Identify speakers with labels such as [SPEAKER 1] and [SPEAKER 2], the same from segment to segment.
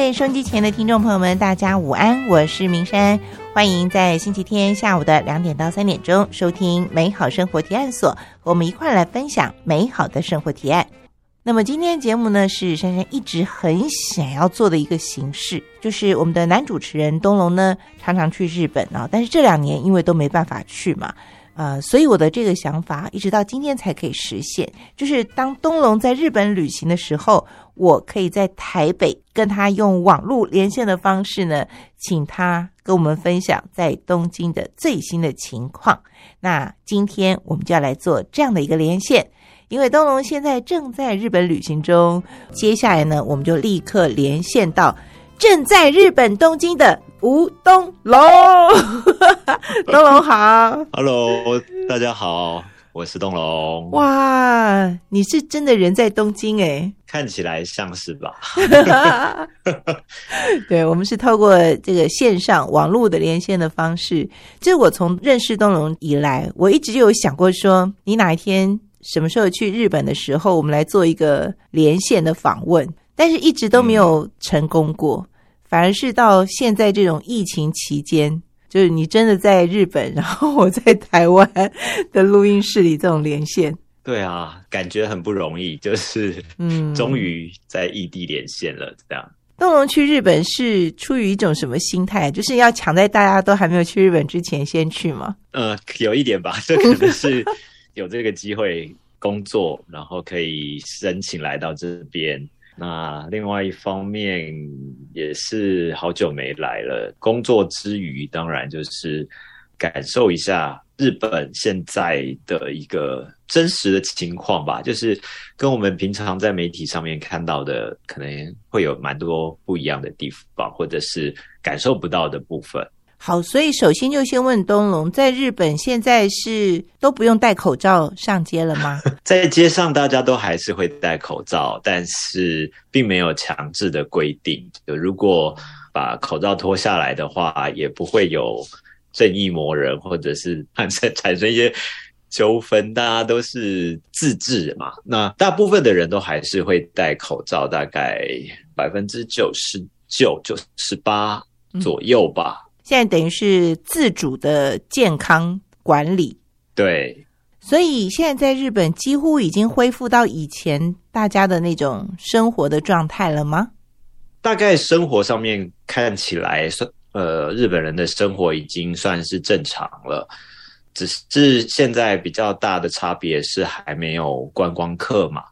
[SPEAKER 1] OK，收音机前的听众朋友们，大家午安，我是明山，欢迎在星期天下午的两点到三点钟收听美好生活提案所，和我们一块来分享美好的生活提案。那么今天节目呢，是珊珊一直很想要做的一个形式，就是我们的男主持人东龙呢，常常去日本啊，但是这两年因为都没办法去嘛。呃，所以我的这个想法一直到今天才可以实现，就是当东龙在日本旅行的时候，我可以在台北跟他用网络连线的方式呢，请他跟我们分享在东京的最新的情况。那今天我们就要来做这样的一个连线，因为东龙现在正在日本旅行中，接下来呢，我们就立刻连线到正在日本东京的。吴东龙，东龙好
[SPEAKER 2] ，Hello，大家好，我是东龙。
[SPEAKER 1] 哇，你是真的人在东京哎？
[SPEAKER 2] 看起来像是吧？
[SPEAKER 1] 对，我们是透过这个线上网络的连线的方式。就是我从认识东龙以来，我一直就有想过说，你哪一天什么时候去日本的时候，我们来做一个连线的访问，但是一直都没有成功过。反而是到现在这种疫情期间，就是你真的在日本，然后我在台湾的录音室里这种连线，
[SPEAKER 2] 对啊，感觉很不容易，就是嗯，终于在异地连线了。这样，
[SPEAKER 1] 东龙去日本是出于一种什么心态？就是要抢在大家都还没有去日本之前先去吗？
[SPEAKER 2] 呃，有一点吧，这可能是有这个机会工作，然后可以申请来到这边。那另外一方面也是好久没来了，工作之余当然就是感受一下日本现在的一个真实的情况吧，就是跟我们平常在媒体上面看到的可能会有蛮多不一样的地方，或者是感受不到的部分。
[SPEAKER 1] 好，所以首先就先问东龙，在日本现在是都不用戴口罩上街了吗？
[SPEAKER 2] 在街上大家都还是会戴口罩，但是并没有强制的规定。如果把口罩脱下来的话，也不会有正义魔人，或者是产 生产生一些纠纷。大家都是自治嘛，那大部分的人都还是会戴口罩，大概百分之九十九、九十八左右吧。
[SPEAKER 1] 现在等于是自主的健康管理，
[SPEAKER 2] 对，
[SPEAKER 1] 所以现在在日本几乎已经恢复到以前大家的那种生活的状态了吗？
[SPEAKER 2] 大概生活上面看起来算，呃，日本人的生活已经算是正常了，只是现在比较大的差别是还没有观光客嘛，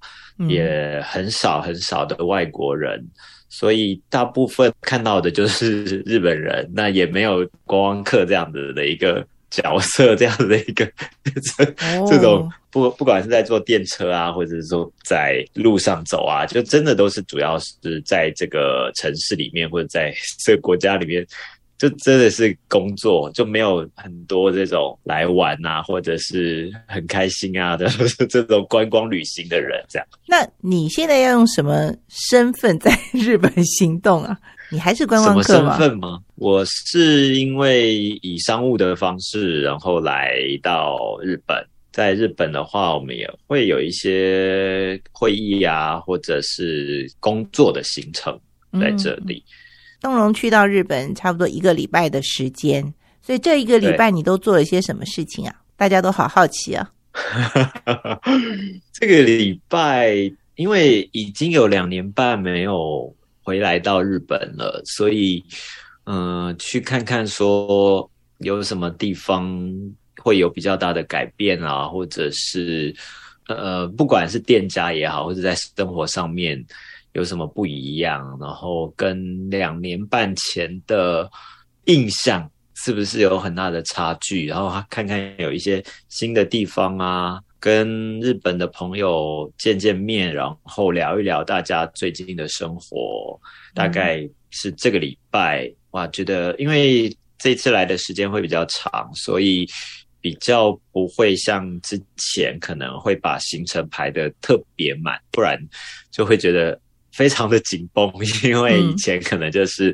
[SPEAKER 2] 也很少很少的外国人。所以大部分看到的就是 日本人，那也没有观光客这样子的一个角色，这样子的一个 这种不不管是在坐电车啊，或者是说在路上走啊，就真的都是主要是在这个城市里面或者在这个国家里面。就真的是工作，就没有很多这种来玩啊，或者是很开心啊的 这种观光旅行的人，这样。
[SPEAKER 1] 那你现在要用什么身份在 日本行动啊？你还是观光
[SPEAKER 2] 客吗？身份吗？我是因为以商务的方式，然后来到日本。在日本的话，我们也会有一些会议啊，或者是工作的行程在这里。
[SPEAKER 1] 东龙去到日本差不多一个礼拜的时间，所以这一个礼拜你都做了些什么事情啊？大家都好好奇啊！
[SPEAKER 2] 这个礼拜因为已经有两年半没有回来到日本了，所以嗯，去看看说有什么地方会有比较大的改变啊，或者是呃，不管是店家也好，或者在生活上面。有什么不一样？然后跟两年半前的印象是不是有很大的差距？然后看看有一些新的地方啊，跟日本的朋友见见面，然后聊一聊大家最近的生活。大概是这个礼拜哇，觉得因为这次来的时间会比较长，所以比较不会像之前可能会把行程排的特别满，不然就会觉得。非常的紧绷，因为以前可能就是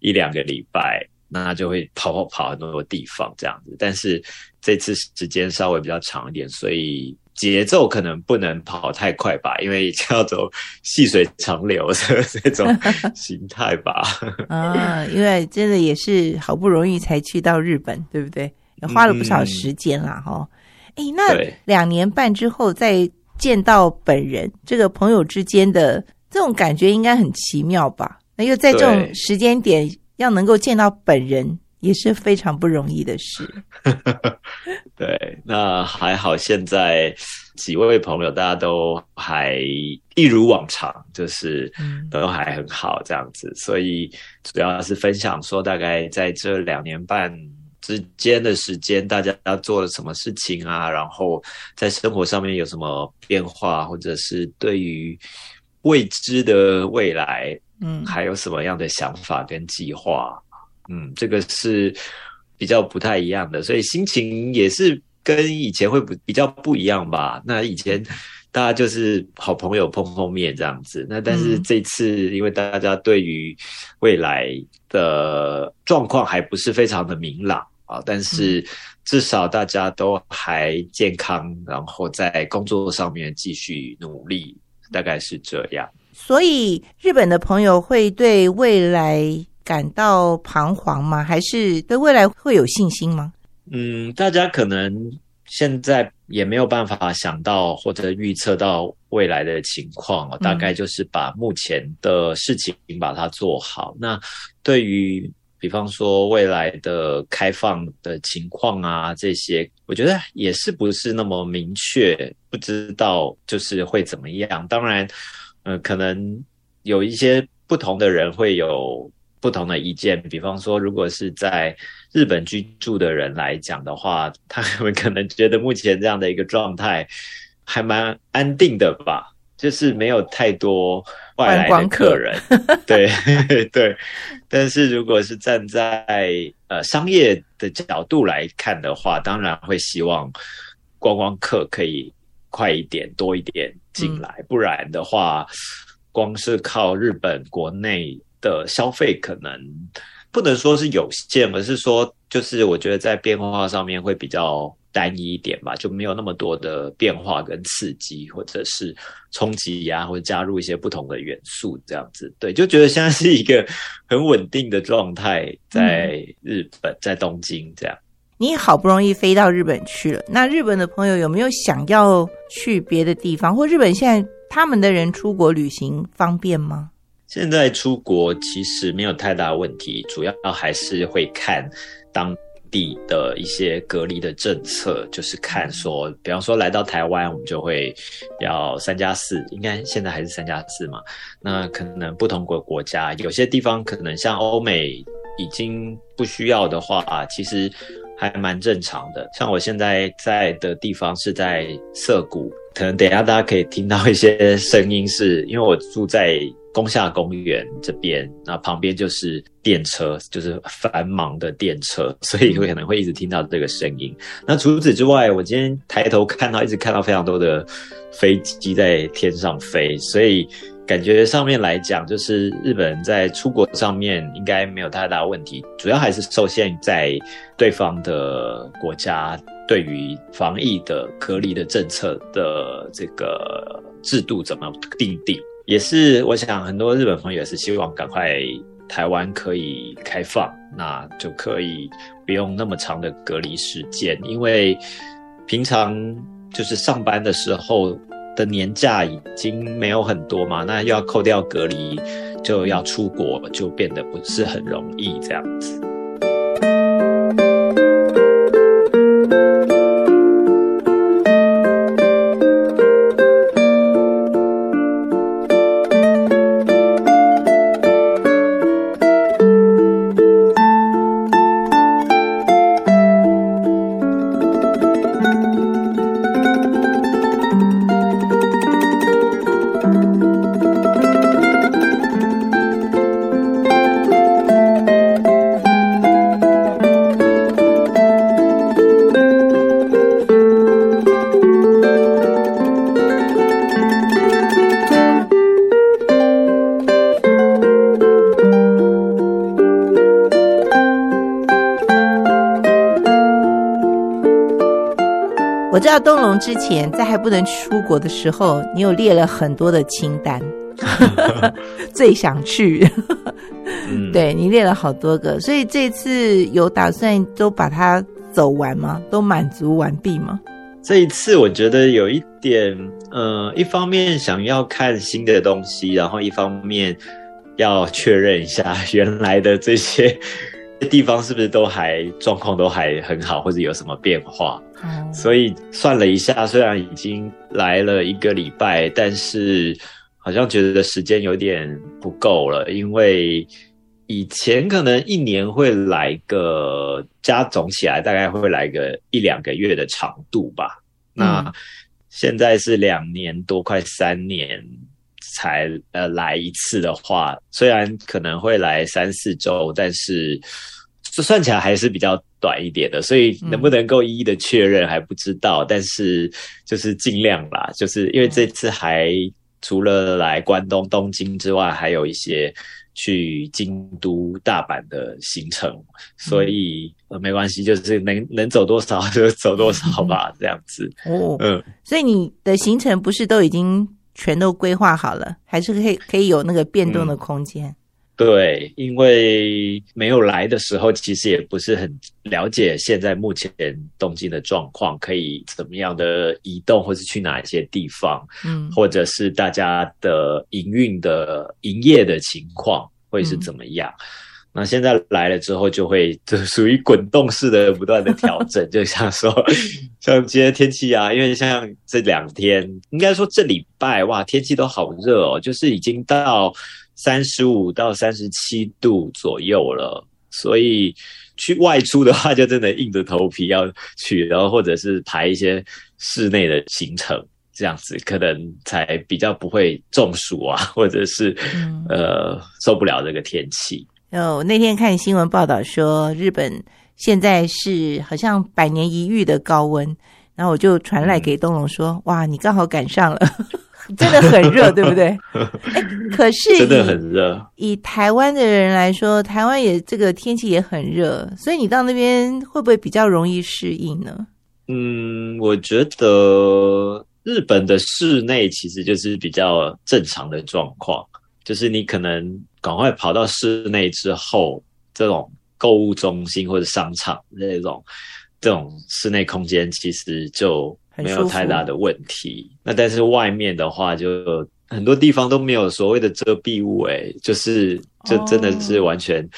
[SPEAKER 2] 一两个礼拜，那就会跑跑跑很多地方这样子。但是这次时间稍微比较长一点，所以节奏可能不能跑太快吧，因为要走细水长流的这种 形态吧。
[SPEAKER 1] 啊，因为真的也是好不容易才去到日本，对不对？花了不少时间啦，哈。哎，那两年半之后再见到本人，这个朋友之间的这种感觉应该很奇妙吧？那又在这种时间点要能够见到本人。也是非常不容易的事。
[SPEAKER 2] 对，那还好，现在几位朋友大家都还一如往常，就是都还很好这样子。所以主要是分享说，大概在这两年半之间的时间，大家做了什么事情啊？然后在生活上面有什么变化，或者是对于未知的未来，嗯，还有什么样的想法跟计划？嗯，这个是比较不太一样的，所以心情也是跟以前会不比较不一样吧。那以前大家就是好朋友碰碰面这样子，那但是这次因为大家对于未来的状况还不是非常的明朗啊，但是至少大家都还健康，然后在工作上面继续努力，大概是这样。
[SPEAKER 1] 所以日本的朋友会对未来。感到彷徨吗？还是对未来会有信心吗？
[SPEAKER 2] 嗯，大家可能现在也没有办法想到或者预测到未来的情况大概就是把目前的事情把它做好。那对于比方说未来的开放的情况啊，这些我觉得也是不是那么明确，不知道就是会怎么样。当然，呃，可能有一些不同的人会有。不同的意见，比方说，如果是在日本居住的人来讲的话，他们可能觉得目前这样的一个状态还蛮安定的吧，就是没有太多外来的客人。对对，但是如果是站在呃商业的角度来看的话，当然会希望观光客可以快一点、多一点进来，不然的话，光是靠日本国内。的消费可能不能说是有限，而是说，就是我觉得在变化上面会比较单一一点吧，就没有那么多的变化跟刺激，或者是冲击呀，或者加入一些不同的元素，这样子，对，就觉得现在是一个很稳定的状态，在日本，在东京这样。
[SPEAKER 1] 你好不容易飞到日本去了，那日本的朋友有没有想要去别的地方，或日本现在他们的人出国旅行方便吗？
[SPEAKER 2] 现在出国其实没有太大问题，主要还是会看当地的一些隔离的政策，就是看说，比方说来到台湾，我们就会要三加四，应该现在还是三加四嘛。那可能不同国国家有些地方可能像欧美已经不需要的话，其实还蛮正常的。像我现在在的地方是在涩谷，可能等下大家可以听到一些声音，是因为我住在。宫下公园这边，那旁边就是电车，就是繁忙的电车，所以会可能会一直听到这个声音。那除此之外，我今天抬头看到，一直看到非常多的飞机在天上飞，所以感觉上面来讲，就是日本人在出国上面应该没有太大问题，主要还是受限在对方的国家对于防疫的隔离的政策的这个制度怎么定定。也是，我想很多日本朋友也是希望赶快台湾可以开放，那就可以不用那么长的隔离时间，因为平常就是上班的时候的年假已经没有很多嘛，那又要扣掉隔离，就要出国，就变得不是很容易这样子。
[SPEAKER 1] 我知道东龙之前在还不能出国的时候，你有列了很多的清单，最想去。
[SPEAKER 2] 嗯，
[SPEAKER 1] 对你列了好多个，所以这次有打算都把它走完吗？都满足完毕吗？
[SPEAKER 2] 这一次我觉得有一点，呃，一方面想要看新的东西，然后一方面要确认一下 原来的这些地方是不是都还状况都还很好，或者有什么变化。
[SPEAKER 1] 哦，
[SPEAKER 2] 所以算了一下，虽然已经来了一个礼拜，但是好像觉得时间有点不够了，因为以前可能一年会来个加总起来大概会来个一两个月的长度吧。那现在是两年多，快三年才呃来一次的话，虽然可能会来三四周，但是。这算起来还是比较短一点的，所以能不能够一一的确认还不知道，但是就是尽量啦，就是因为这次还除了来关东、东京之外，还有一些去京都、大阪的行程，所以呃没关系，就是能能走多少就走多少吧，这样子。
[SPEAKER 1] 哦，
[SPEAKER 2] 嗯，
[SPEAKER 1] 所以你的行程不是都已经全都规划好了，还是可以可以有那个变动的空间？
[SPEAKER 2] 对，因为没有来的时候，其实也不是很了解现在目前东京的状况，可以怎么样的移动，或是去哪一些地方，
[SPEAKER 1] 嗯，
[SPEAKER 2] 或者是大家的营运的营业的情况会是怎么样。那现在来了之后，就会就属于滚动式的不断的调整，就像说，像今天天气啊，因为像这两天，应该说这礼拜哇，天气都好热哦，就是已经到。三十五到三十七度左右了，所以去外出的话，就真的硬着头皮要去，然后或者是排一些室内的行程，这样子可能才比较不会中暑啊，或者是呃受不了这个天气。
[SPEAKER 1] 哦，那天看新闻报道说，日本现在是好像百年一遇的高温，然后我就传来给东龙说：“哇，你刚好赶上了。” 真的很热，对不对？哎，可是
[SPEAKER 2] 真的很热。
[SPEAKER 1] 以台湾的人来说，台湾也这个天气也很热，所以你到那边会不会比较容易适应呢？
[SPEAKER 2] 嗯，我觉得日本的室内其实就是比较正常的状况，就是你可能赶快跑到室内之后，这种购物中心或者商场那种这种室内空间，其实就。没有太大的问题。那但是外面的话，就很多地方都没有所谓的遮蔽物，哎，就是就真的是完全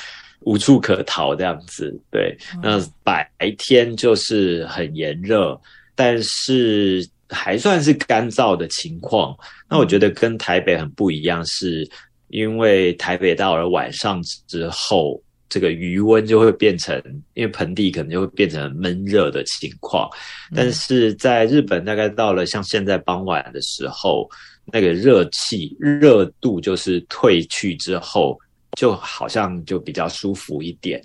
[SPEAKER 2] 无处可逃这样子。对，那白天就是很炎热，但是还算是干燥的情况。那我觉得跟台北很不一样，是因为台北到了晚上之后。这个余温就会变成，因为盆地可能就会变成闷热的情况，但是在日本大概到了像现在傍晚的时候，那个热气热度就是退去之后，就好像就比较舒服一点。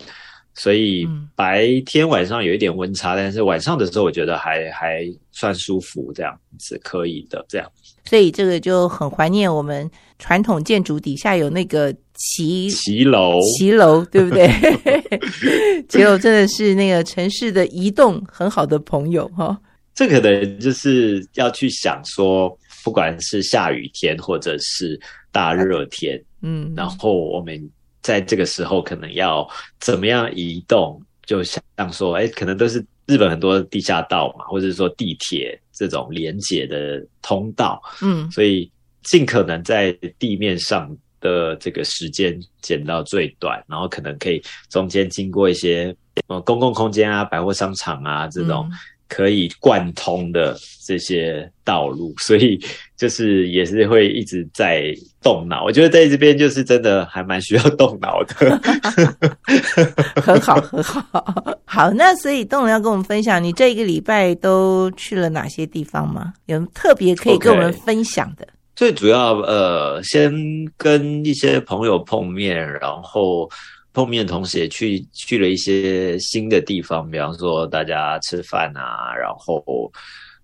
[SPEAKER 2] 所以白天晚上有一点温差，但是晚上的时候我觉得还还算舒服，这样子可以的。这样，
[SPEAKER 1] 所以这个就很怀念我们传统建筑底下有那个。骑
[SPEAKER 2] 骑楼，
[SPEAKER 1] 骑楼，对不对？骑楼真的是那个城市的移动很好的朋友哈。
[SPEAKER 2] 这可能就是要去想说，不管是下雨天或者是大热天，
[SPEAKER 1] 嗯，
[SPEAKER 2] 然后我们在这个时候可能要怎么样移动？就想说，哎，可能都是日本很多地下道嘛，或者说地铁这种连接的通道，
[SPEAKER 1] 嗯，
[SPEAKER 2] 所以尽可能在地面上。的这个时间减到最短，然后可能可以中间经过一些呃公共空间啊、百货商场啊这种可以贯通的这些道路，所以就是也是会一直在动脑。我觉得在这边就是真的还蛮需要动脑的，
[SPEAKER 1] 很好很好。好，那所以东龙要跟我们分享，你这一个礼拜都去了哪些地方吗？有特别可以跟我们分享的？
[SPEAKER 2] 最主要，呃，先跟一些朋友碰面，然后碰面同时也去去了一些新的地方，比方说大家吃饭啊，然后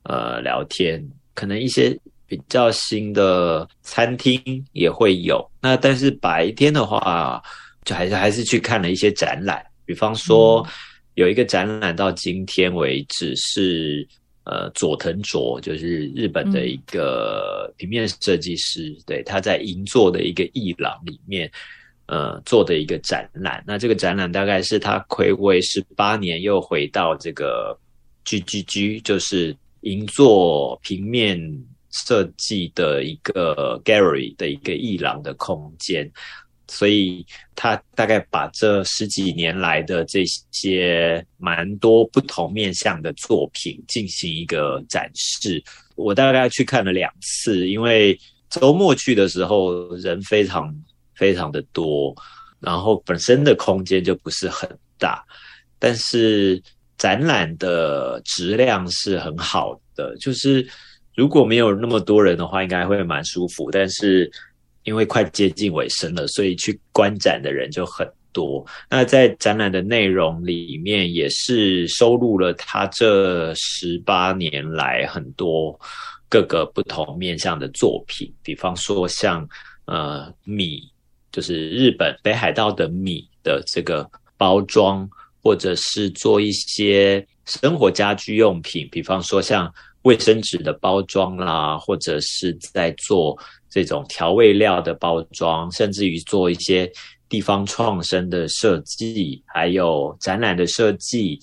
[SPEAKER 2] 呃聊天，可能一些比较新的餐厅也会有。那但是白天的话，就还是还是去看了一些展览，比方说有一个展览到今天为止是。呃佐藤卓，就是日本的一个平面设计师，对他在银座的一个艺廊里面。呃，做的一个展览。那这个展览大概是他暌违十八年，又回到这个 G G G，就是银座平面设计的一个 gallery 的一个艺廊的空间。所以他大概把这十几年来的这些蛮多不同面向的作品进行一个展示。我大概去看了两次，因为周末去的时候人非常。非常的多，然后本身的空间就不是很大，但是展览的质量是很好的。就是如果没有那么多人的话，应该会蛮舒服。但是因为快接近尾声了，所以去观展的人就很多。那在展览的内容里面，也是收录了他这十八年来很多各个不同面向的作品，比方说像呃米。就是日本北海道的米的这个包装，或者是做一些生活家居用品，比方说像卫生纸的包装啦，或者是在做这种调味料的包装，甚至于做一些地方创生的设计，还有展览的设计。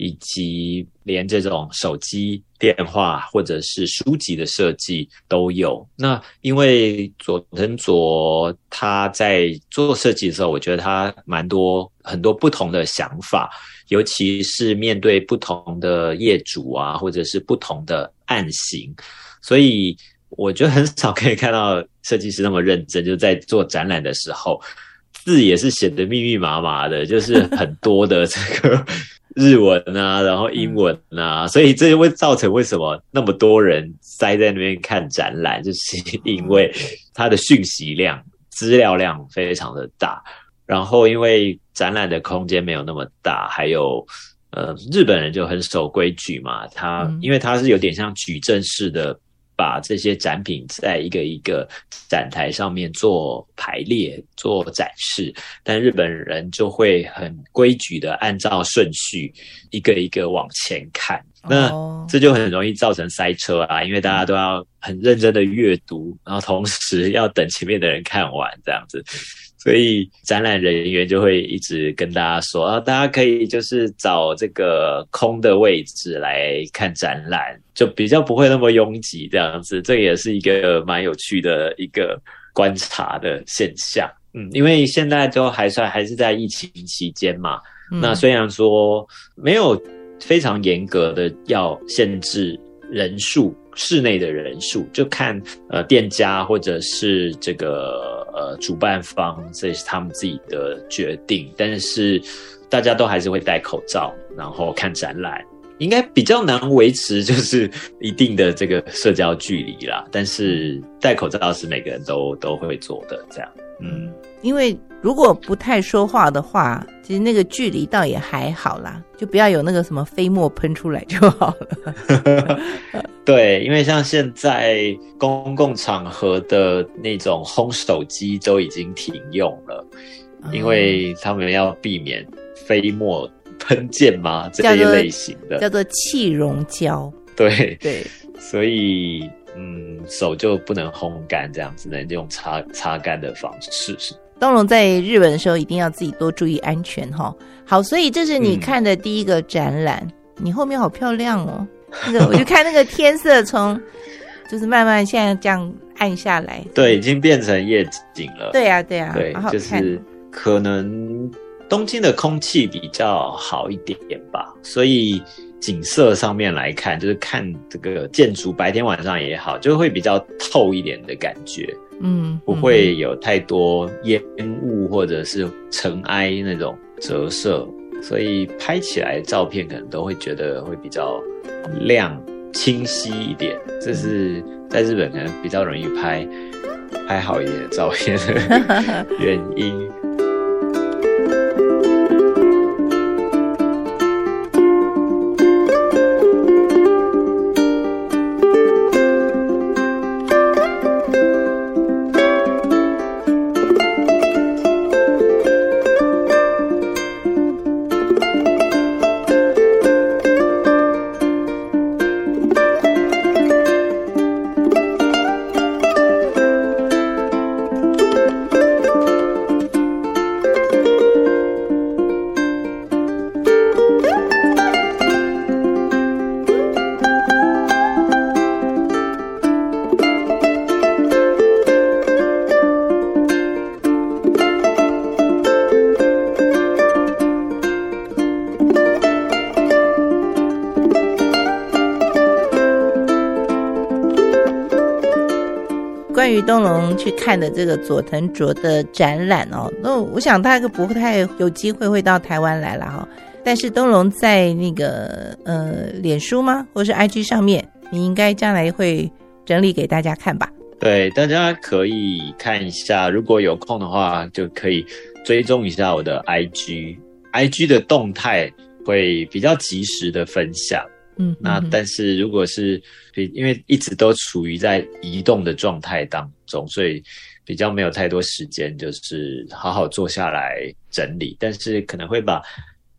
[SPEAKER 2] 以及连这种手机电话或者是书籍的设计都有。那因为佐藤佐他在做设计的时候，我觉得他蛮多很多不同的想法，尤其是面对不同的业主啊，或者是不同的案型，所以我觉得很少可以看到设计师那么认真，就在做展览的时候，字也是写的密密麻麻的，就是很多的这个。日文啊，然后英文啊，所以这就会造成为什么那么多人塞在那边看展览，就是因为它的讯息量、资料量非常的大。然后因为展览的空间没有那么大，还有呃日本人就很守规矩嘛，他因为他是有点像矩阵式的。把这些展品在一个一个展台上面做排列、做展示，但日本人就会很规矩的按照顺序一个一个往前看，那这就很容易造成塞车啊，因为大家都要很认真的阅读，然后同时要等前面的人看完这样子。所以展览人员就会一直跟大家说啊，大家可以就是找这个空的位置来看展览，就比较不会那么拥挤这样子。这也是一个蛮有趣的一个观察的现象。嗯，因为现在就还算还是在疫情期间嘛，那虽然说没有非常严格的要限制人数。室内的人数就看呃店家或者是这个呃主办方，这是他们自己的决定。但是大家都还是会戴口罩，然后看展览，应该比较难维持就是 一定的这个社交距离啦。但是戴口罩是每个人都都会做的，这样嗯。
[SPEAKER 1] 因为如果不太说话的话，其实那个距离倒也还好啦，就不要有那个什么飞沫喷出来就好了。
[SPEAKER 2] 对，因为像现在公共场合的那种烘手机都已经停用了，因为他们要避免飞沫喷溅嘛这一类型的，
[SPEAKER 1] 叫做气溶胶。
[SPEAKER 2] 对
[SPEAKER 1] 对，
[SPEAKER 2] 所以嗯，手就不能烘干，这样只能用擦擦干的方式。
[SPEAKER 1] 东龙在日本的时候，一定要自己多注意安全哈。好，所以这是你看的第一个展览，你后面好漂亮哦。那个，我就看那个天色从，就是慢慢现在这样暗下来。
[SPEAKER 2] 对，已经变成夜景了。
[SPEAKER 1] 对呀，对呀，
[SPEAKER 2] 对，就是可能东京的空气比较好一点点吧，所以景色上面来看，就是看这个建筑白天晚上也好，就会比较透一点的感觉。
[SPEAKER 1] 嗯，
[SPEAKER 2] 不会有太多烟雾或者是尘埃那种折射，所以拍起来照片可能都会觉得会比较亮、清晰一点。这是在日本可能比较容易拍拍好一点的照片的原因。
[SPEAKER 1] 东龙去看的这个佐藤卓的展览哦，那我想他不太有机会会到台湾来了哈。但是东龙在那个呃脸书吗，或是 IG 上面，你应该将来会整理给大家看吧？
[SPEAKER 2] 对，大家可以看一下，如果有空的话，就可以追踪一下我的 IG，IG 的动态会比较及时的分享。
[SPEAKER 1] 嗯，
[SPEAKER 2] 那但是如果是因为一直都处于在移动的状态当中，所以比较没有太多时间，就是好好坐下来整理。但是可能会把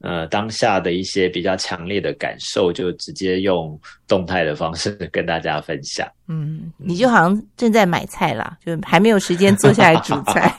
[SPEAKER 2] 呃当下的一些比较强烈的感受，就直接用动态的方式跟大家分享。
[SPEAKER 1] 嗯，你就好像正在买菜啦，就还没有时间坐下来煮菜。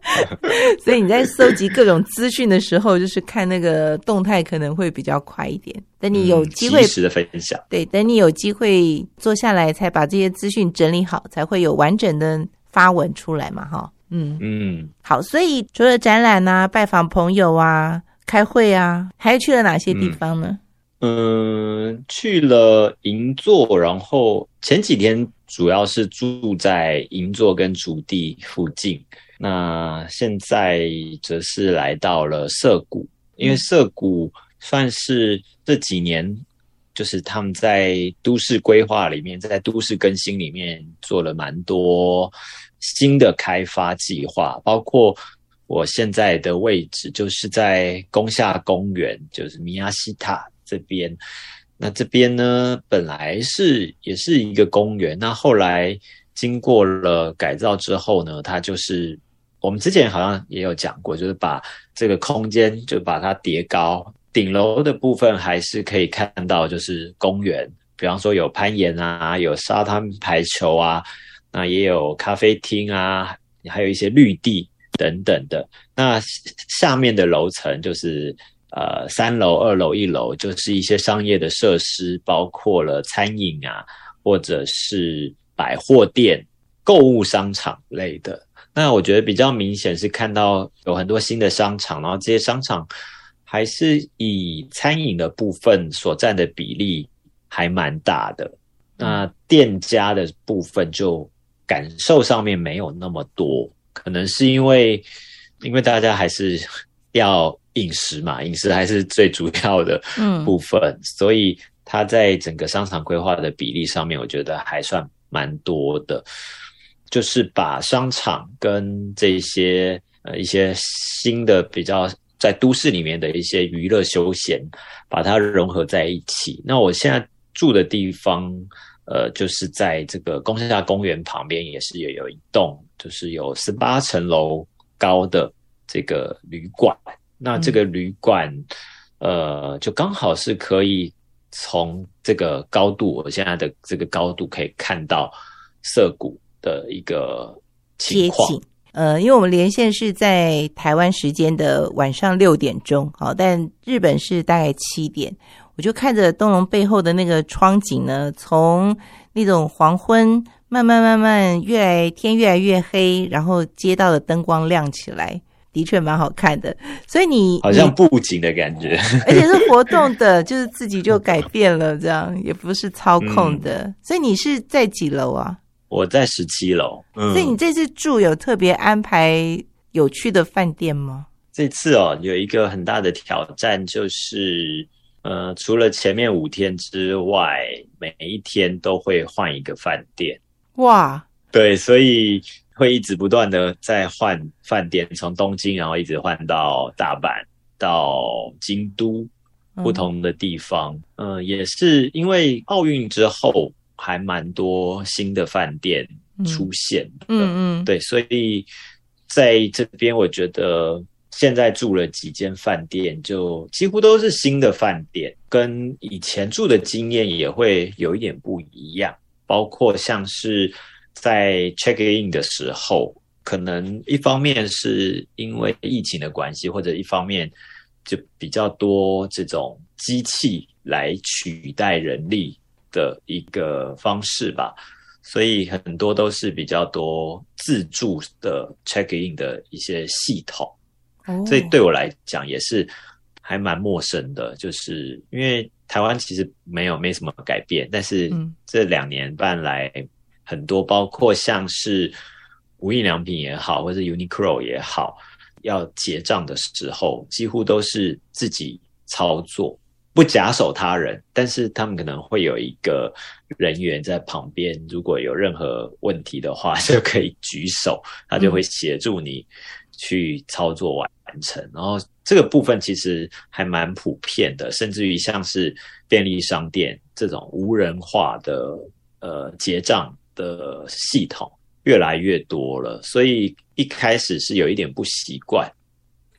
[SPEAKER 1] 所以你在搜集各种资讯的时候，就是看那个动态可能会比较快一点。等你有机会时
[SPEAKER 2] 的分享，
[SPEAKER 1] 对，等你有机会坐下来，才把这些资讯整理好，才会有完整的发文出来嘛，哈。嗯
[SPEAKER 2] 嗯，
[SPEAKER 1] 好。所以除了展览啊、拜访朋友啊、开会啊，还去了哪些地方呢？
[SPEAKER 2] 嗯，去了银座，然后前几天主要是住在银座跟竹地附近。那现在则是来到了涩谷，因为涩谷算是这几年，就是他们在都市规划里面，在都市更新里面做了蛮多新的开发计划，包括我现在的位置就是在宫下公园，就是米亚西塔这边。那这边呢，本来是也是一个公园，那后来经过了改造之后呢，它就是。我们之前好像也有讲过，就是把这个空间就把它叠高，顶楼的部分还是可以看到，就是公园，比方说有攀岩啊，有沙滩排球啊，那也有咖啡厅啊，还有一些绿地等等的。那下面的楼层就是呃三楼、二楼、一楼，就是一些商业的设施，包括了餐饮啊，或者是百货店、购物商场类的。那我觉得比较明显是看到有很多新的商场，然后这些商场还是以餐饮的部分所占的比例还蛮大的。那店家的部分就感受上面没有那么多，可能是因为因为大家还是 要饮食嘛，饮食还是最主要的部分，所以它在整个商场规划的比例上面，我觉得还算蛮多的。就是把商场跟这些呃一些新的比较在都市里面的一些娱乐休闲，把它融合在一起。那我现在住的地方，呃，就是在这个宫下公园旁边，也是有有一栋，就是有十八层楼高的这个旅馆。那这个旅馆，呃，就刚好是可以从这个高度，我现在的这个高度可以看到涩谷。的一个情况，
[SPEAKER 1] 呃，因为我们连线是在台湾时间的晚上六点钟，好，但日本是大概七点，我就看着东龙背后的那个窗景呢，从那种黄昏慢慢慢慢越来天越来越黑，然后街道的灯光亮起来，的确蛮好看的。所以你
[SPEAKER 2] 好像布景的感觉，
[SPEAKER 1] 而且是活动的，就是自己就改变了，这样也不是操控的。所以你是在几楼啊？
[SPEAKER 2] 我在十七楼，
[SPEAKER 1] 所以你这次住有特别安排有趣的饭店吗？
[SPEAKER 2] 这次哦，有一个很大的挑战，就是呃，除了前面五天之外，每一天都会换一个饭店。
[SPEAKER 1] 哇，
[SPEAKER 2] 对，所以会一直不断的在换饭店，从东京然后一直换到大阪，到京都不同的地方。嗯，也是因为奥运之后。还蛮多新的饭店出现，
[SPEAKER 1] 嗯嗯，
[SPEAKER 2] 对，所以在这边我觉得现在住了几间饭店，就几乎都是新的饭店，跟以前住的经验也会有一点不一样。包括像是在 check in 的时候，可能一方面是因为疫情的关系，或者一方面就比较多这种机器来取代人力。的一个方式吧，所以很多都是比较多自助的 check in 的一些系统，所以对我来讲也是还蛮陌生的。就是因为台湾其实没有没什么改变，但是这两年半来，很多，包括像是无印良品也好，或者 Uniqlo 也好，要结账的时候，几乎都是自己操作。不假手他人，但是他们可能会有一个人员在旁边，如果有任何问题的话，就可以举手，他就会协助你去操作完成。然后这个部分其实还蛮普遍的，甚至于像是便利商店这种无人化的呃结账的系统越来越多了，所以一开始是有一点不习惯。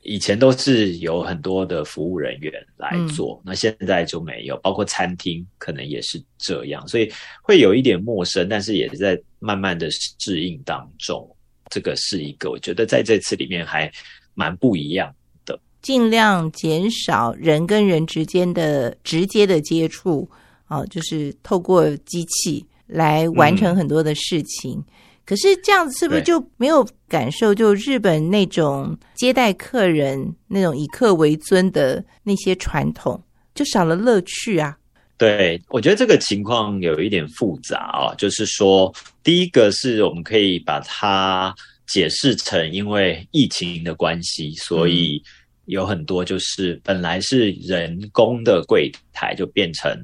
[SPEAKER 2] 以前都是有很多的服务人员来做，那现在就没有，包括餐厅可能也是这样，所以会有一点陌生，但是也在慢慢的适应当中。这个是一个我觉得在这次里面还蛮不一样的，
[SPEAKER 1] 尽量减少人跟人之间的直接的接触，啊，就是透过机器来完成很多的事情。可是这样子是不是就没有感受？就日本那种接待客人、那种以客为尊的那些传统，就少了乐趣啊？
[SPEAKER 2] 对，我觉得这个情况有一点复杂啊。就是说，第一个是我们可以把它解释成，因为疫情的关系，所以有很多就是本来是人工的柜台，就变成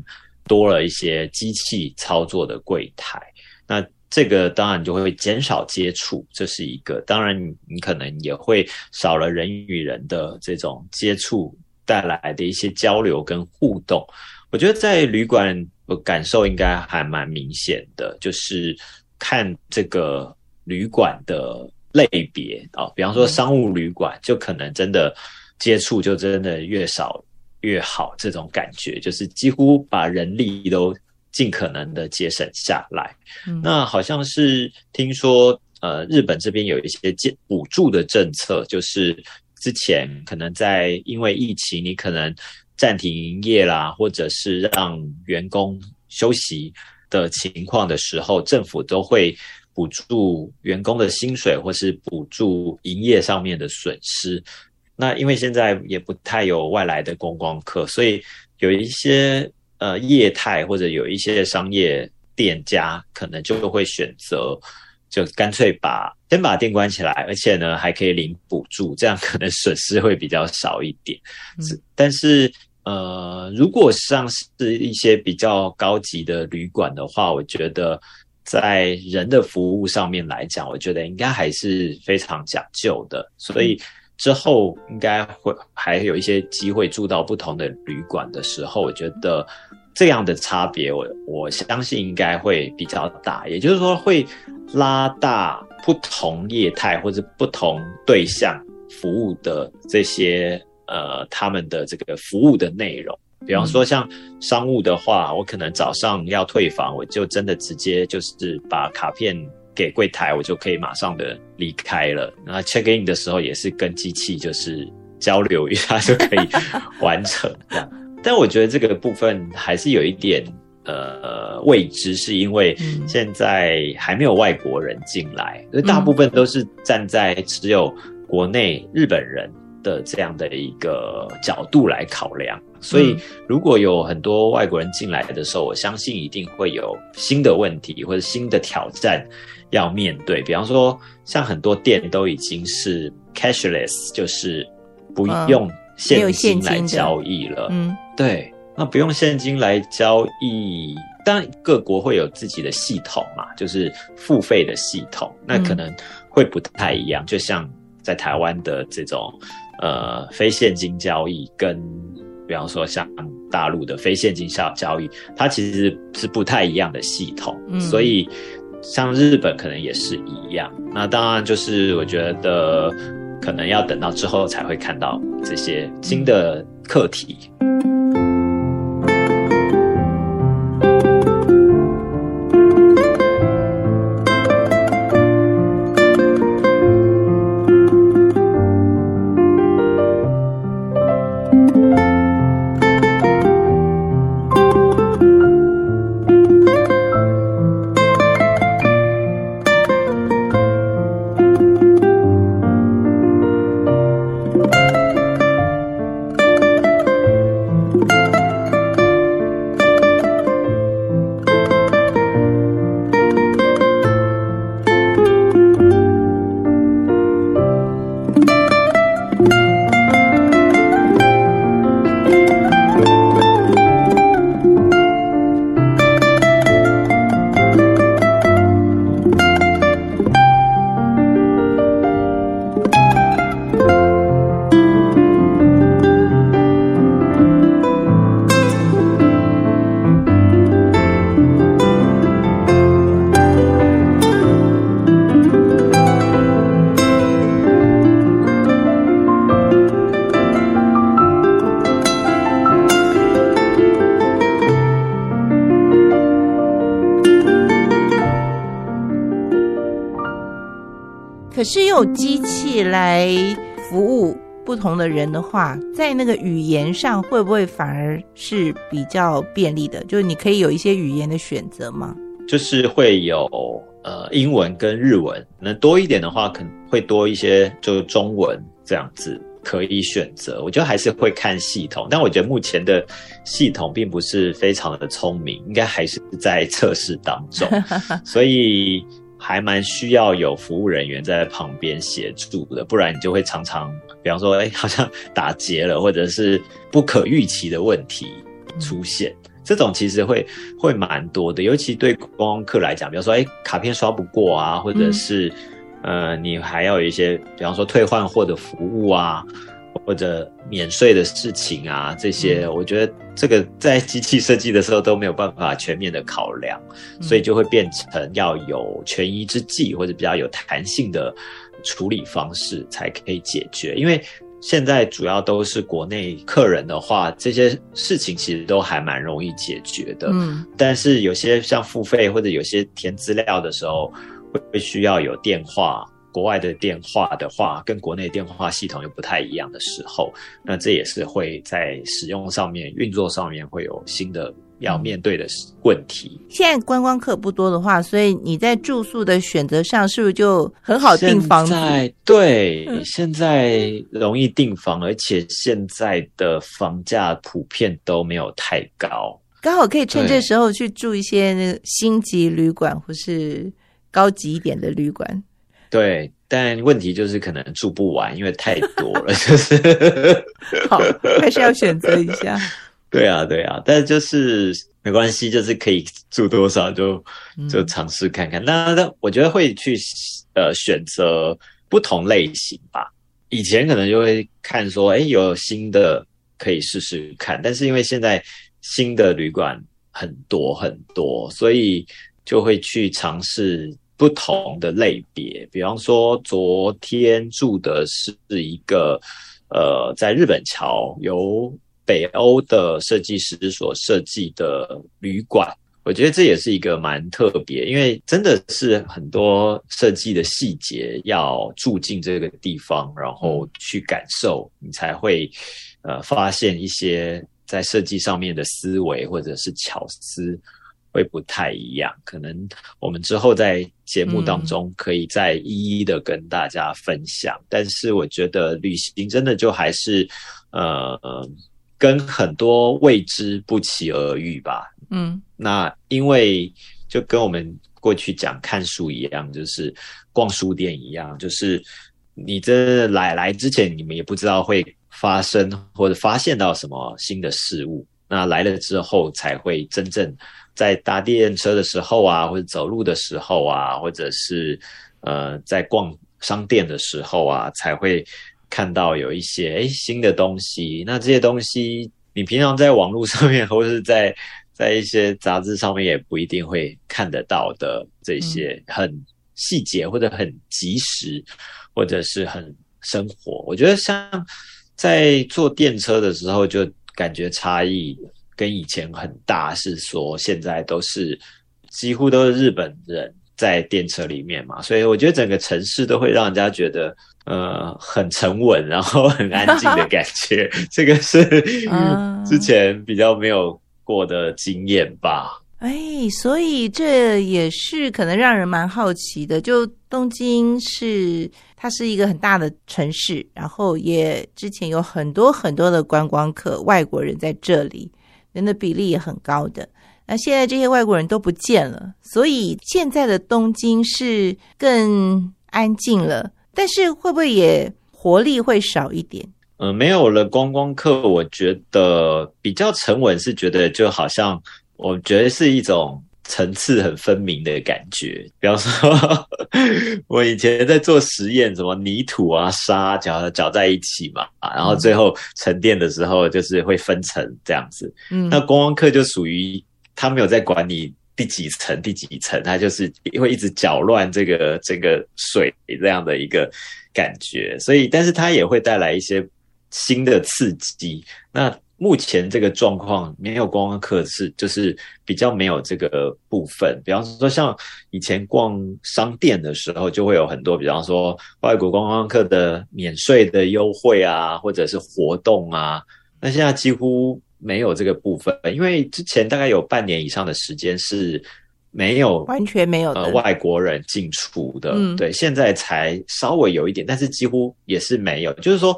[SPEAKER 2] 多了一些机器操作的柜台。那这个当然就会减少接触，这是一个。当然，你可能也会少了人与人的这种接触带来的一些交流跟互动。我觉得在旅馆，我感受应该还蛮明显的，就是看这个旅馆的类别啊，比方说商务旅馆，就可能真的接触就真的越少越好，这种感觉就是几乎把人力都。尽可能的节省下来。那好像是听说，呃，日本这边有一些建补助的政策，就是之前可能在因为疫情，你可能暂停营业啦，或者是让员工休息的情况的时候，政府都会补助员工的薪水，或是补助营业上面的损失。那因为现在也不太有外来的观光客，所以有一些。呃，业态或者有一些商业店家，可能就会选择，就干脆把先把店关起来，而且呢还可以领补助，这样可能损失会比较少一点。但是呃，如果像是一些比较高级的旅馆的话，我觉得在人的服务上面来讲，我觉得应该还是非常讲究的。所以之后应该会还有一些机会住到不同的旅馆的时候，我觉得。这样的差别，我我相信应该会比较大，也就是说会拉大不同业态或者不同对象服务的这些呃他们的这个服务的内容。比方说像商务的话，我可能早上要退房，我就真的直接就是把卡片给柜台，我就可以马上的离开了。那 check in 的时候也是跟机器就是交流一下就可以完成 这样。但我觉得这个部分还是有一点呃未知，是因为现在还没有外国人进来，所以大部分都是站在只有国内日本人的这样的一个角度来考量。所以如果有很多外国人进来的时候，我相信一定会有新的问题或者新的挑战要面对。比方说，像很多店都已经是 cashless，就是不用。现金来交易了，嗯，对，那不用现金来交易，当然各国会有自己的系统嘛，就是付费的系统，那可能会不太一样。就像在台湾的这种呃非现金交易，跟比方说像大陆的非现金交交易，它其实是不太一样的系统，所以像日本可能也是一样。那当然就是我觉得。可能要等到之后才会看到这些新的课题。
[SPEAKER 1] 可是用机器来服务不同的人的话，在那个语言上会不会反而是比较便利的？就是你可以有一些语言的选择吗？
[SPEAKER 2] 就是会有呃英文跟日文，能多一点的话，可能会多一些，就中文这样子可以选择。我觉得还是会看系统，但我觉得目前的系统并不是非常的聪明，应该还是在测试当中，所以还蛮需要有服务人员在旁边协助的，不然你就会常常，比方说，哎，好像打结了，或者是不可预期的问题出现。这种其实会会蛮多的，尤其对观光客来讲，比方说，哎，卡片刷不过啊，或者是，呃，你还要有一些，比方说退换货的服务啊，或者免税的事情啊，这些，我觉得这个在机器设计的时候都没有办法全面的考量，所以就会变成要有权宜之计或者比较有弹性的处理方式才可以解决，因为。现在主要都是国内客人的话，这些事情其实都还蛮容易解决的。嗯，但是有些像付费或者有些填资料的时候，会需要有电话，国外的电话的话，跟国内电话系统又不太一样的时候，那这也是会在使用上面、运作上面会有新的。要面对的问题。
[SPEAKER 1] 现在观光客不多的话，所以你在住宿的选择上是不是就很好订房子？
[SPEAKER 2] 对，现在容易订房，而且现在的房价普遍都没有太高，
[SPEAKER 1] 刚好可以趁这时候去住一些那星级旅馆或是高级一点的旅馆。
[SPEAKER 2] 对，但问题就是可能住不完，因为太多了，就是
[SPEAKER 1] 好，还是要选择一下。
[SPEAKER 2] 对啊，对啊，但就是没关系，就是可以住多少就就尝试看看。那那我觉得会去呃选择不同类型吧。以前可能就会看说，哎，有新的可以试试看。但是因为现在新的旅馆很多很多，所以就会去尝试不同的类别。比方说，昨天住的是一个呃，在日本桥由。北欧的设计师所设计的旅馆，我觉得这也是一个蛮特别，因为真的是很多设计的细节要住进这个地方，然后去感受，你才会呃发现一些在设计上面的思维或者是巧思会不太一样。可能我们之后在节目当中可以再一一的跟大家分享。但是我觉得旅行真的就还是呃。跟很多未知不期而遇吧。嗯，那因为就跟我们过去讲看书一样，就是逛书店一样，就是你这来来之前，你们也不知道会发生或者发现到什么新的事物。那来了之后，才会真正在搭电车的时候啊，或者走路的时候啊，或者是呃在逛商店的时候啊，才会。看到有一些诶新的东西，那这些东西你平常在网络上面或者是在在一些杂志上面也不一定会看得到的这些很细节或者很及时或者是很生活。我觉得像在坐电车的时候，就感觉差异跟以前很大，是说现在都是几乎都是日本人在电车里面嘛，所以我觉得整个城市都会让人家觉得。呃，很沉稳，然后很安静的感觉，这个是 之前比较没有过的经验吧。
[SPEAKER 1] 哎，所以这也是可能让人蛮好奇的。就东京是它是一个很大的城市，然后也之前有很多很多的观光客外国人在这里，人的比例也很高的。那现在这些外国人都不见了，所以现在的东京是更安静了。但是会不会也活力会少一点？
[SPEAKER 2] 嗯，没有了观光客，我觉得比较沉稳，是觉得就好像我觉得是一种层次很分明的感觉。比方说，我以前在做实验，什么泥土啊、沙搅搅在一起嘛，然后最后沉淀的时候就是会分层这样子。嗯，那观光客就属于他没有在管你。第几层？第几层？它就是会一直搅乱这个这个水这样的一个感觉，所以，但是它也会带来一些新的刺激。那目前这个状况没有观光客是就是比较没有这个部分，比方说像以前逛商店的时候，就会有很多，比方说外国观光客的免税的优惠啊，或者是活动啊，那现在几乎没有这个部分，因为之前大概有半年以上的时间是没有
[SPEAKER 1] 完全没有
[SPEAKER 2] 呃外国人进出的，对，现在才稍微有一点，但是几乎也是没有，就是说。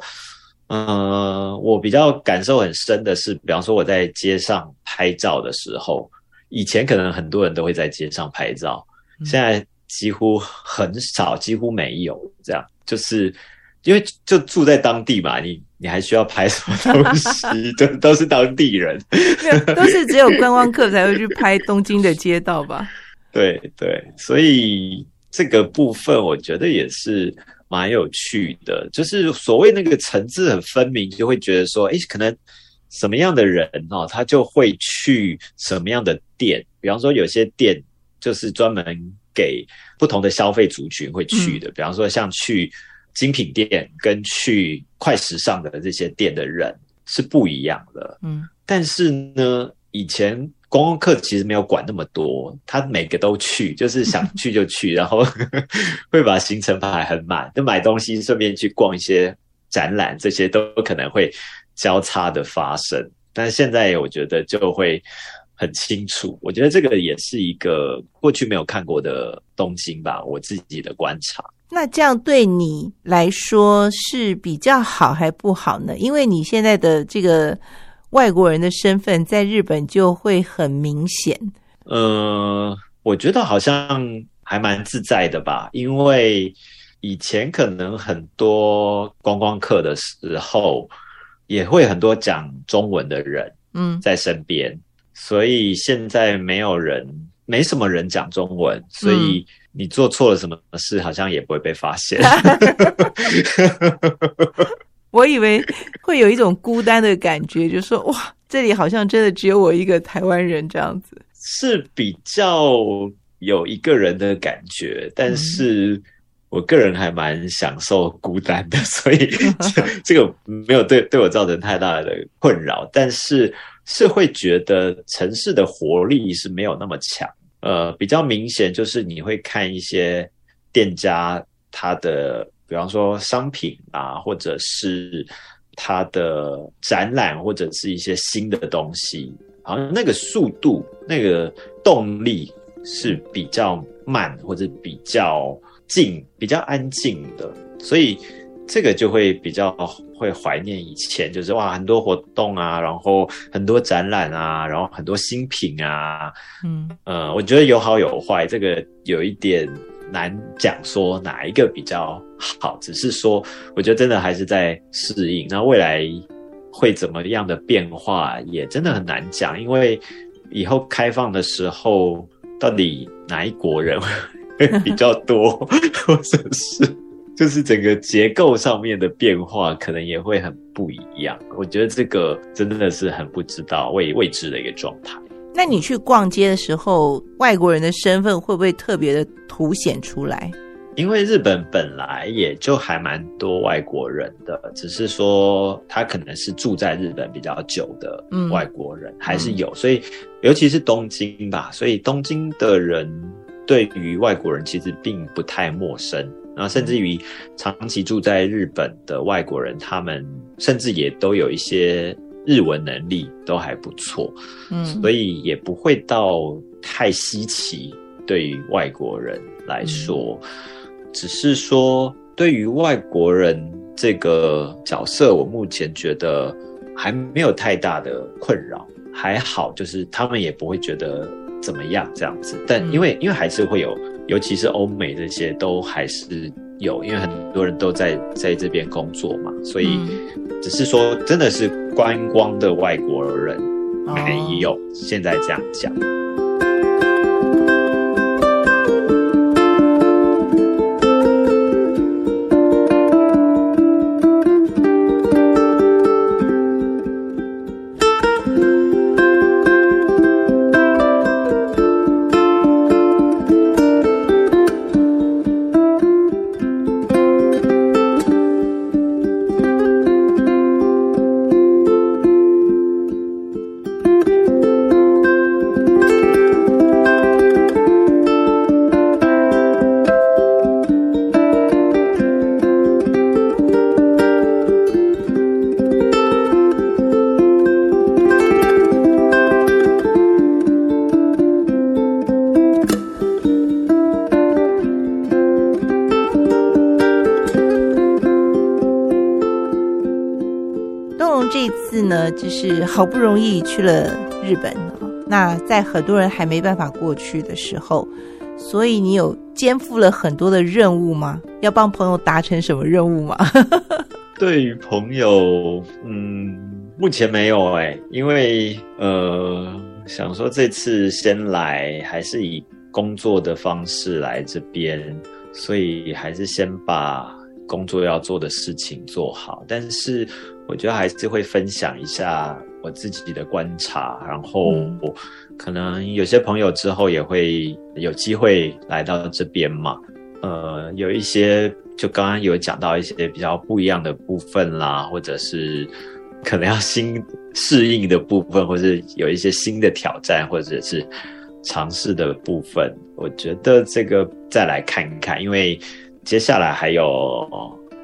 [SPEAKER 2] 嗯，我比较感受很深的是，比方说我在街上拍照的时候，以前可能很多人都会在街上拍照，现在几乎很少，几乎没有这样，就是因为就住在当地嘛，你你还需要拍什么东西？都都是当地人，
[SPEAKER 1] 都是只有观光客才会去拍东京的街道吧？
[SPEAKER 2] 对对，所以这个部分我觉得也是。蛮有趣的，就是所谓那个层次很分明，就会觉得说，哎，可能什么样的人哦，他就会去什么样的店。比方说，有些店就是专门给不同的消费族群会去的。比方说，像去精品店跟去快时尚的这些店的人是不一样的。嗯，但是呢，以前。观光客其实没有管那么多，他每个都去，就是想去就去，然后 会把行程排很满，就买东西顺便去逛一些展览，这些都可能会交叉的发生。但现在我觉得就会很清楚，我觉得这个也是一个过去没有看过的东京吧，我自己的观察。
[SPEAKER 1] 那这样对你来说是比较好还不好呢？因为你现在的这个。外国人的身份在日本就会很明显。
[SPEAKER 2] 呃，我觉得好像还蛮自在的吧，因为以前可能很多观光客的时候，也会很多讲中文的人，嗯，在身边，所以现在没有人，没什么人讲中文，所以你做错了什么事，好像也不会被发现。
[SPEAKER 1] 我以为会有一种孤单的感觉，就说哇，这里好像真的只有我一个台湾人这样子，
[SPEAKER 2] 是比较有一个人的感觉。但是我个人还蛮享受孤单的，所以 这个没有对对我造成太大的困扰。但是是会觉得城市的活力是没有那么强，呃，比较明显就是你会看一些店家他的。比方说商品啊，或者是它的展览，或者是一些新的东西，好像那个速度、那个动力是比较慢，或者比较静、比较安静的，所以这个就会比较会怀念以前，就是哇，很多活动啊，然后很多展览啊，然后很多新品啊，嗯呃，我觉得有好有坏，这个有一点。难讲说哪一个比较好，只是说，我觉得真的还是在适应。那未来会怎么样的变化，也真的很难讲。因为以后开放的时候，到底哪一国人会比较多，或者是就是整个结构上面的变化，可能也会很不一样。我觉得这个真的是很不知道未未知的一个状态。
[SPEAKER 1] 那你去逛街的时候，外国人的身份会不会特别的凸显出来？
[SPEAKER 2] 因为日本本来也就还蛮多外国人的，只是说他可能是住在日本比较久的外国人还是有，所以尤其是东京吧，所以东京的人对于外国人其实并不太陌生，然后甚至于长期住在日本的外国人，他们甚至也都有一些。日文能力都还不错，嗯，所以也不会到太稀奇。对于外国人来说，只是说对于外国人这个角色，我目前觉得还没有太大的困扰，还好，就是他们也不会觉得怎么样这样子。但因为因为还是会有，尤其是欧美这些都还是有，因为很多人都在在这边工作嘛，所以只是说真的是。观光的外国人没有，现在这样讲。
[SPEAKER 1] 好不容易去了日本，那在很多人还没办法过去的时候，所以你有肩负了很多的任务吗？要帮朋友达成什么任务吗？
[SPEAKER 2] 对于朋友，嗯，目前没有哎，因为呃，想说这次先来，还是以工作的方式来这边，所以还是先把工作要做的事情做好。但是我觉得还是会分享一下我自己的观察，然后可能有些朋友之后也会有机会来到这边嘛，呃，有一些。就刚刚有讲到一些比较不一样的部分啦，或者是可能要新适应的部分，或是有一些新的挑战，或者是尝试的部分。我觉得这个再来看一看，因为接下来还有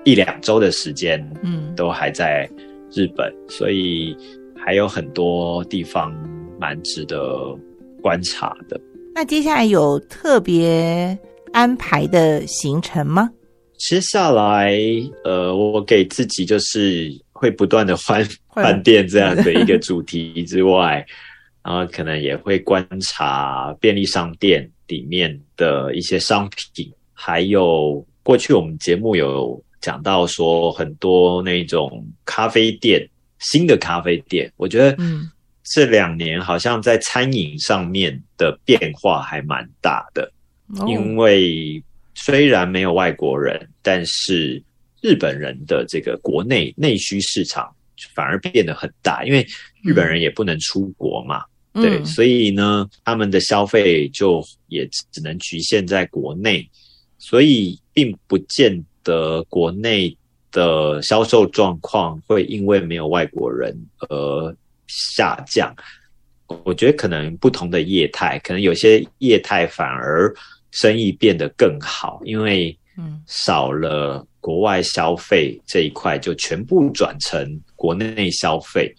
[SPEAKER 2] 一两周的时间，嗯，都还在日本，所以还有很多地方蛮值得观察的。
[SPEAKER 1] 那接下来有特别安排的行程吗？
[SPEAKER 2] 接下来，呃，我给自己就是会不断的换饭店这样的一个主题之外，然后可能也会观察便利商店里面的一些商品，还有过去我们节目有讲到说很多那种咖啡店，新的咖啡店，我觉得嗯，这两年好像在餐饮上面的变化还蛮大的，因为。虽然没有外国人，但是日本人的这个国内内需市场反而变得很大，因为日本人也不能出国嘛，对，所以呢，他们的消费就也只能局限在国内，所以并不见得国内的销售状况会因为没有外国人而下降。我觉得可能不同的业态，可能有些业态反而。生意变得更好，因为嗯少了国外消费这一块，就全部转成国内消费。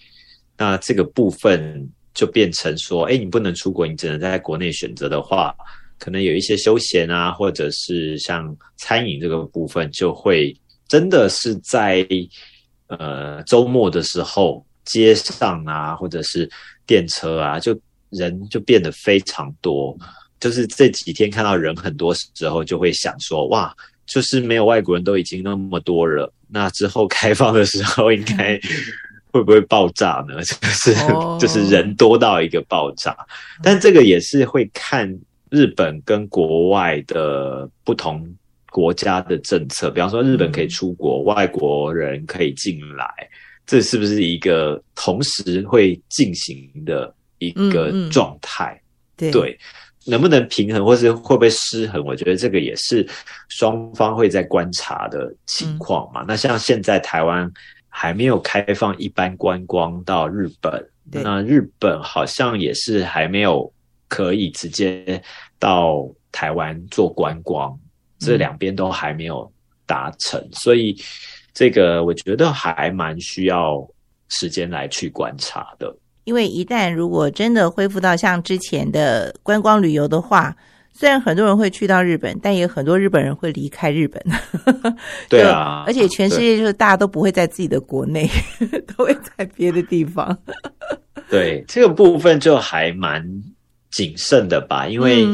[SPEAKER 2] 那这个部分就变成说，哎，你不能出国，你只能在国内选择的话，可能有一些休闲啊，或者是像餐饮这个部分，就会真的是在呃周末的时候，街上啊，或者是电车啊，就人就变得非常多。就是这几天看到人很多时候，就会想说，哇，就是没有外国人都已经那么多了，那之后开放的时候，应该 会不会爆炸呢？就是就是人多到一个爆炸，但这个也是会看日本跟国外的不同国家的政策，比方说日本可以出国，外国人可以进来，这是不是一个同时会进行的一个状态？对。能不能平衡，或是会不会失衡？我觉得这个也是双方会在观察的情况嘛。那像现在台湾还没有开放一般观光到日本，那日本好像也是还没有可以直接到台湾做观光，这两边都还没有达成，所以这个我觉得还蛮需要时间来去观察的。
[SPEAKER 1] 因为一旦如果真的恢复到像之前的观光旅游的话，虽然很多人会去到日本，但也很多日本人会离开日本。
[SPEAKER 2] 对啊，
[SPEAKER 1] 而且全世界就是大家都不会在自己的国内，都会在别的地方。
[SPEAKER 2] 对这个部分就还蛮谨慎的吧，因为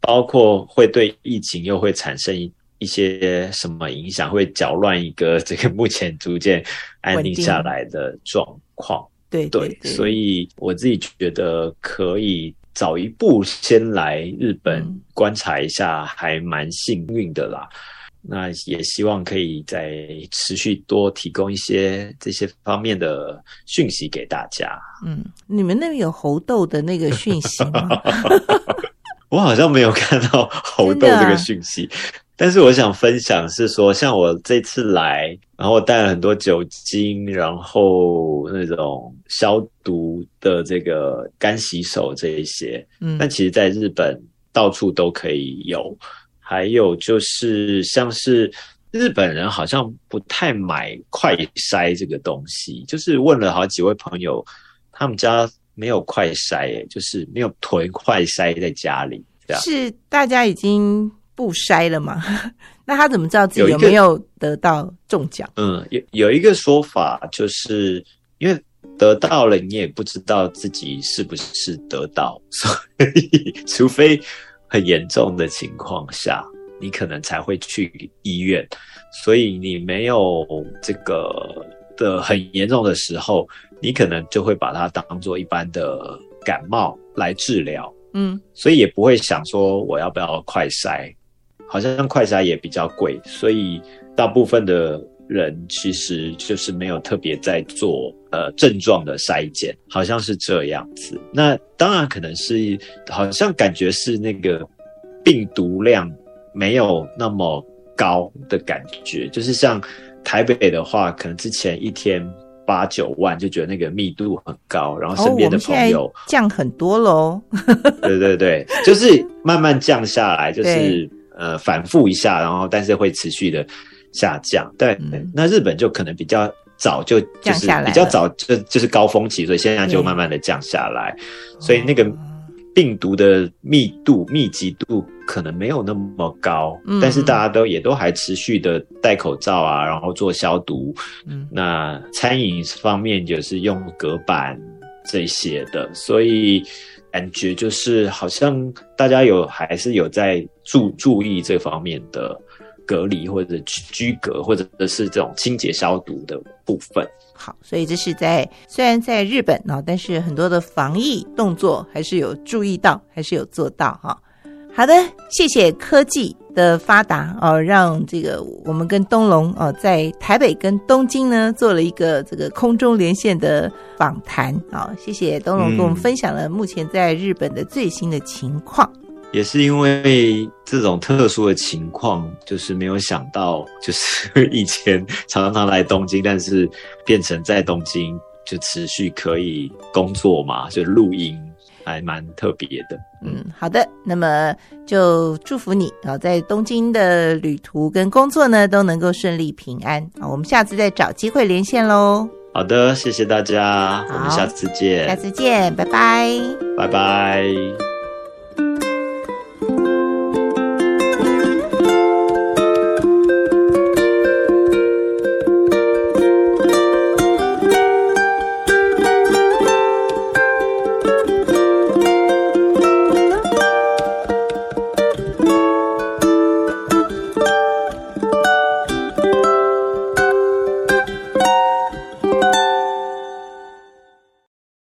[SPEAKER 2] 包括会对疫情又会产生一一些什么影响，会搅乱一个这个目前逐渐安定下来的状况。
[SPEAKER 1] 对对，
[SPEAKER 2] 所以我自己觉得可以早一步先来日本观察一下，还蛮幸运的啦。那也希望可以再持续多提供一些这些方面的讯息给大家。
[SPEAKER 1] 嗯，你们那边有猴痘的那个讯息吗？
[SPEAKER 2] 我好像没有看到猴痘这个讯息。但是我想分享是说，像我这次来，然后带了很多酒精，然后那种消毒的这个干洗手这一些，嗯，但其实在日本到处都可以有。还有就是像是日本人好像不太买快筛这个东西，就是问了好几位朋友，他们家没有快筛，就是没有囤快筛在家里，
[SPEAKER 1] 是大家已经。不筛了吗？那他怎么知道自己有没有得到中奖？
[SPEAKER 2] 嗯，有有一个说法，就是因为得到了，你也不知道自己是不是得到，所以除非很严重的情况下，你可能才会去医院。所以你没有这个的很严重的时候，你可能就会把它当做一般的感冒来治疗。
[SPEAKER 1] 嗯，
[SPEAKER 2] 所以也不会想说我要不要快筛，好像快筛也比较贵，所以大部分的人其实就是没有特别在做呃症状的筛检，好像是这样子。那当然可能是好像感觉是那个病毒量没有那么高的感觉，就是像台北的话，可能之前一天。八九万就觉得那个密度很高，然后身边的朋友
[SPEAKER 1] 降很多喽。
[SPEAKER 2] 对对对，就是慢慢降下来，就是呃反复一下，然后但是会持续的下降。对，那日本就可能比较早就就是比较早就就是高峰期，所以现在就慢慢的降下来，所以那个。病毒的密度、密集度可能没有那么高，但是大家都也都还持续的戴口罩啊，然后做消毒。嗯，那餐饮方面就是用隔板这些的，所以感觉就是好像大家有还是有在注注意这方面的隔离或者居隔，或者是这种清洁消毒的部分。
[SPEAKER 1] 好，所以这是在虽然在日本啊，但是很多的防疫动作还是有注意到，还是有做到哈。好的，谢谢科技的发达哦，让这个我们跟东龙哦，在台北跟东京呢做了一个这个空中连线的访谈啊。谢谢东龙跟我们分享了目前在日本的最新的情况。
[SPEAKER 2] 也是因为这种特殊的情况，就是没有想到，就是 以前常常来东京，但是变成在东京就持续可以工作嘛，就录音还蛮特别的。
[SPEAKER 1] 嗯，好的，那么就祝福你啊，在东京的旅途跟工作呢都能够顺利平安啊。我们下次再找机会连线喽。
[SPEAKER 2] 好的，谢谢大家，我们下次见，
[SPEAKER 1] 下次见，拜拜，
[SPEAKER 2] 拜拜。